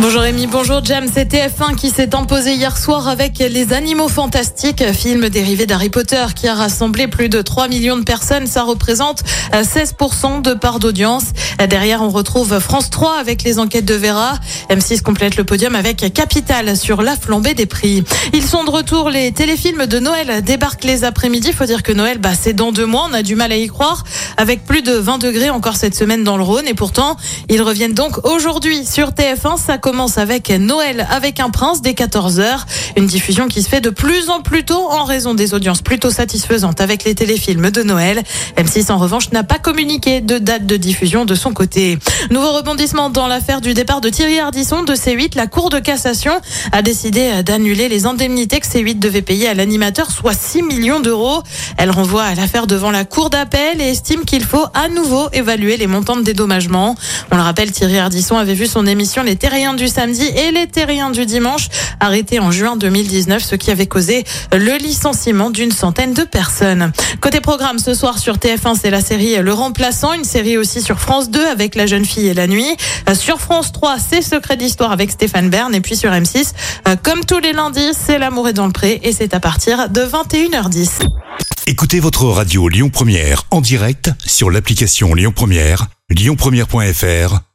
Bonjour Rémi, bonjour Jam. C'est TF1 qui s'est imposé hier soir avec Les Animaux Fantastiques, film dérivé d'Harry Potter qui a rassemblé plus de 3 millions de personnes. Ça représente 16% de part d'audience. Derrière, on retrouve France 3 avec les enquêtes de Vera. M6 complète le podium avec Capital sur la flambée des prix. Ils sont de retour. Les téléfilms de Noël débarquent les après-midi. Faut dire que Noël, bah, c'est dans deux mois. On a du mal à y croire. Avec plus de 20 degrés encore cette semaine dans le Rhône. Et pourtant, ils reviennent donc aujourd'hui sur TF1. Ça commence avec Noël avec un prince dès 14h. Une diffusion qui se fait de plus en plus tôt en raison des audiences plutôt satisfaisantes avec les téléfilms de Noël. M6 en revanche n'a pas communiqué de date de diffusion de son côté. Nouveau rebondissement dans l'affaire du départ de Thierry Ardisson de C8. La Cour de cassation a décidé d'annuler les indemnités que C8 devait payer à l'animateur, soit 6 millions d'euros. Elle renvoie l'affaire devant la Cour d'appel et estime qu'il faut à nouveau évaluer les montants de dédommagement. On le rappelle, Thierry Ardisson avait vu son émission Les Terriens du samedi et Les Terriens du dimanche arrêté en juin 2019, ce qui avait causé le licenciement d'une centaine de personnes. Côté programme, ce soir sur TF1, c'est la série Le Remplaçant, une série aussi sur France 2 avec La Jeune Fille et la Nuit. Sur France 3, c'est Secret d'Histoire avec Stéphane Bern. Et puis sur M6, comme tous les lundis, c'est L'amour est dans le pré et c'est à partir de 21h10. Écoutez votre radio Lyon Première en direct sur l'application Lyon Première, lyonpremière.fr